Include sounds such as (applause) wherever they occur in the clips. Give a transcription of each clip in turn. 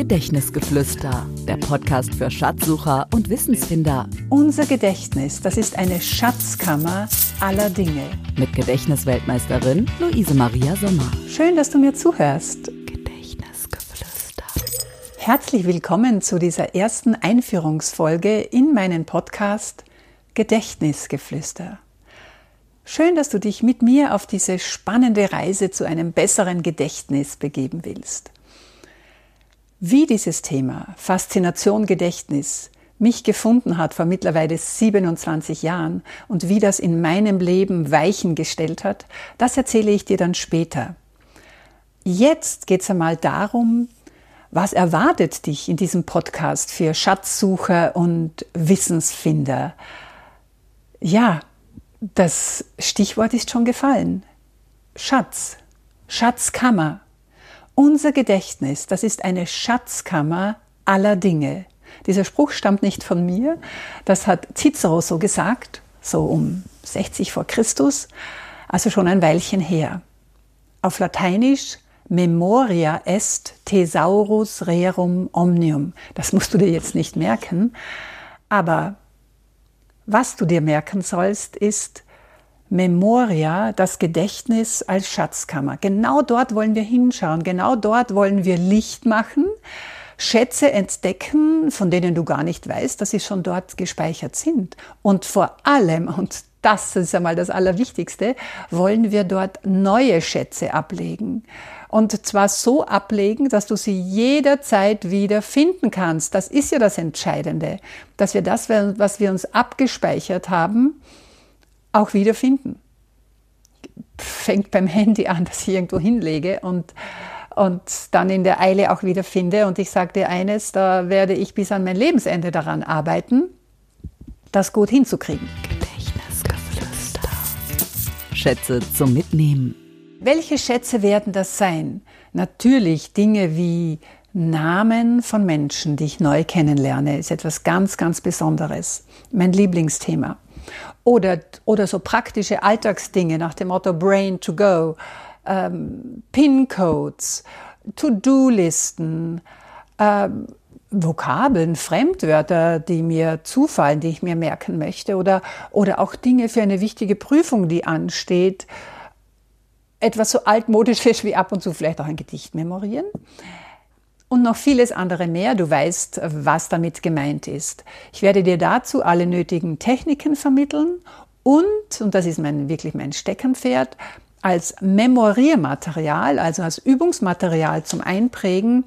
Gedächtnisgeflüster, der Podcast für Schatzsucher und Wissensfinder. Unser Gedächtnis, das ist eine Schatzkammer aller Dinge. Mit Gedächtnisweltmeisterin Luise Maria Sommer. Schön, dass du mir zuhörst. Gedächtnisgeflüster. Herzlich willkommen zu dieser ersten Einführungsfolge in meinen Podcast Gedächtnisgeflüster. Schön, dass du dich mit mir auf diese spannende Reise zu einem besseren Gedächtnis begeben willst. Wie dieses Thema Faszination Gedächtnis mich gefunden hat vor mittlerweile 27 Jahren und wie das in meinem Leben Weichen gestellt hat, das erzähle ich dir dann später. Jetzt geht es einmal darum, was erwartet dich in diesem Podcast für Schatzsucher und Wissensfinder? Ja, das Stichwort ist schon gefallen. Schatz, Schatzkammer. Unser Gedächtnis, das ist eine Schatzkammer aller Dinge. Dieser Spruch stammt nicht von mir, das hat Cicero so gesagt, so um 60 vor Christus, also schon ein Weilchen her. Auf Lateinisch Memoria est thesaurus rerum omnium. Das musst du dir jetzt nicht merken, aber was du dir merken sollst, ist Memoria, das Gedächtnis als Schatzkammer. Genau dort wollen wir hinschauen, genau dort wollen wir Licht machen, Schätze entdecken, von denen du gar nicht weißt, dass sie schon dort gespeichert sind. Und vor allem, und das ist einmal das Allerwichtigste, wollen wir dort neue Schätze ablegen. Und zwar so ablegen, dass du sie jederzeit wieder finden kannst. Das ist ja das Entscheidende, dass wir das, was wir uns abgespeichert haben, auch wieder finden. Fängt beim Handy an, dass ich irgendwo hinlege und, und dann in der Eile auch wieder finde. Und ich sage dir eines, da werde ich bis an mein Lebensende daran arbeiten, das gut hinzukriegen. Gedächtnisgeflüster. Schätze zum Mitnehmen. Welche Schätze werden das sein? Natürlich Dinge wie Namen von Menschen, die ich neu kennenlerne, ist etwas ganz, ganz Besonderes. Mein Lieblingsthema. Oder, oder so praktische Alltagsdinge nach dem Motto Brain to Go, ähm, PIN-Codes, To-Do-Listen, ähm, Vokabeln, Fremdwörter, die mir zufallen, die ich mir merken möchte, oder, oder auch Dinge für eine wichtige Prüfung, die ansteht etwas so altmodisches (laughs) wie ab und zu vielleicht auch ein Gedicht memorieren. Und noch vieles andere mehr. Du weißt, was damit gemeint ist. Ich werde dir dazu alle nötigen Techniken vermitteln und, und das ist mein, wirklich mein Steckenpferd, als Memoriermaterial, also als Übungsmaterial zum Einprägen,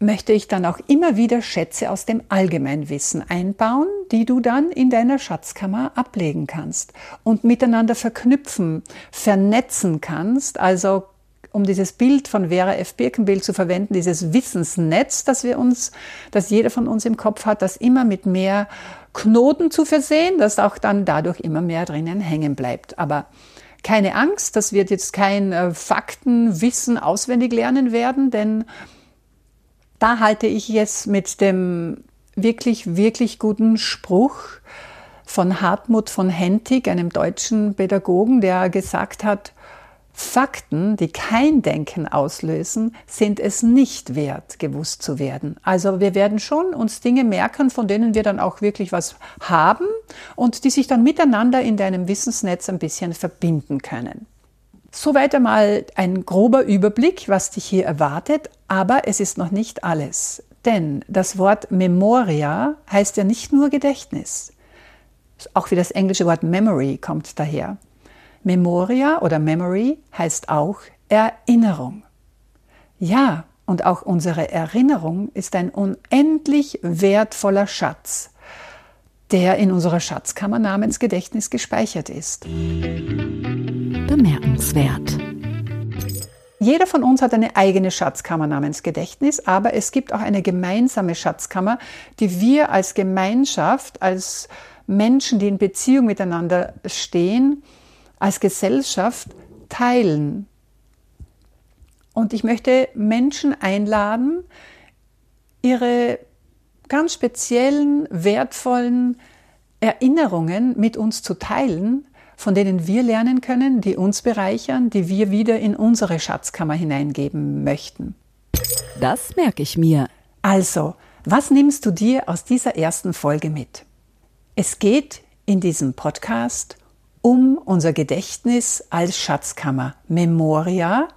möchte ich dann auch immer wieder Schätze aus dem Allgemeinwissen einbauen, die du dann in deiner Schatzkammer ablegen kannst und miteinander verknüpfen, vernetzen kannst, also um dieses Bild von Vera F. Birkenbild zu verwenden, dieses Wissensnetz, das wir uns, das jeder von uns im Kopf hat, das immer mit mehr Knoten zu versehen, dass auch dann dadurch immer mehr drinnen hängen bleibt. Aber keine Angst, das wird jetzt kein äh, Faktenwissen auswendig lernen werden, denn da halte ich jetzt mit dem wirklich, wirklich guten Spruch von Hartmut von Hentig, einem deutschen Pädagogen, der gesagt hat, Fakten, die kein Denken auslösen, sind es nicht wert, gewusst zu werden. Also wir werden schon uns Dinge merken, von denen wir dann auch wirklich was haben und die sich dann miteinander in deinem Wissensnetz ein bisschen verbinden können. Soweit einmal ein grober Überblick, was dich hier erwartet, aber es ist noch nicht alles. Denn das Wort Memoria heißt ja nicht nur Gedächtnis. Auch wie das englische Wort Memory kommt daher. Memoria oder Memory heißt auch Erinnerung. Ja, und auch unsere Erinnerung ist ein unendlich wertvoller Schatz, der in unserer Schatzkammer namens Gedächtnis gespeichert ist. Bemerkenswert. Jeder von uns hat eine eigene Schatzkammer namens Gedächtnis, aber es gibt auch eine gemeinsame Schatzkammer, die wir als Gemeinschaft, als Menschen, die in Beziehung miteinander stehen, als Gesellschaft teilen. Und ich möchte Menschen einladen, ihre ganz speziellen, wertvollen Erinnerungen mit uns zu teilen, von denen wir lernen können, die uns bereichern, die wir wieder in unsere Schatzkammer hineingeben möchten. Das merke ich mir. Also, was nimmst du dir aus dieser ersten Folge mit? Es geht in diesem Podcast um unser Gedächtnis als Schatzkammer. Memoria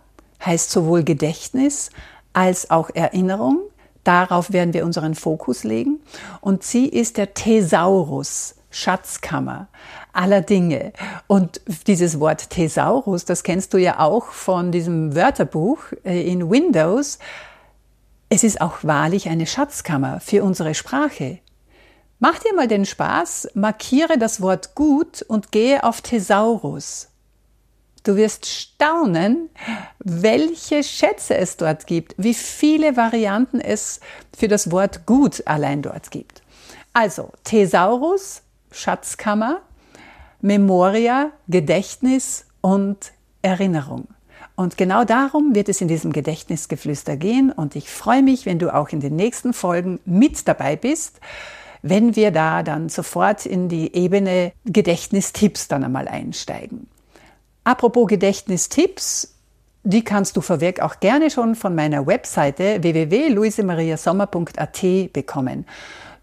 heißt sowohl Gedächtnis als auch Erinnerung. Darauf werden wir unseren Fokus legen. Und sie ist der Thesaurus, Schatzkammer aller Dinge. Und dieses Wort Thesaurus, das kennst du ja auch von diesem Wörterbuch äh, in Windows. Es ist auch wahrlich eine Schatzkammer für unsere Sprache. Mach dir mal den Spaß, markiere das Wort gut und gehe auf Thesaurus. Du wirst staunen, welche Schätze es dort gibt, wie viele Varianten es für das Wort gut allein dort gibt. Also Thesaurus, Schatzkammer, Memoria, Gedächtnis und Erinnerung. Und genau darum wird es in diesem Gedächtnisgeflüster gehen. Und ich freue mich, wenn du auch in den nächsten Folgen mit dabei bist, wenn wir da dann sofort in die Ebene Gedächtnistipps dann einmal einsteigen. Apropos Gedächtnistipps, die kannst du vorweg auch gerne schon von meiner Webseite www.luisemariasommer.at bekommen.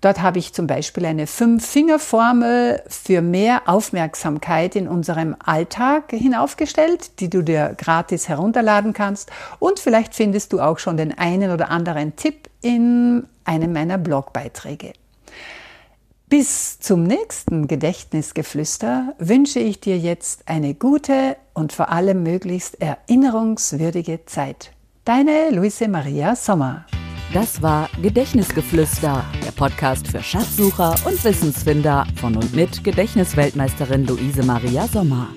Dort habe ich zum Beispiel eine Fünf-Finger-Formel für mehr Aufmerksamkeit in unserem Alltag hinaufgestellt, die du dir gratis herunterladen kannst. Und vielleicht findest du auch schon den einen oder anderen Tipp in einem meiner Blogbeiträge. Bis zum nächsten Gedächtnisgeflüster wünsche ich dir jetzt eine gute und vor allem möglichst erinnerungswürdige Zeit. Deine Luise Maria Sommer. Das war Gedächtnisgeflüster, der Podcast für Schatzsucher und Wissensfinder von und mit Gedächtnisweltmeisterin Luise Maria Sommer.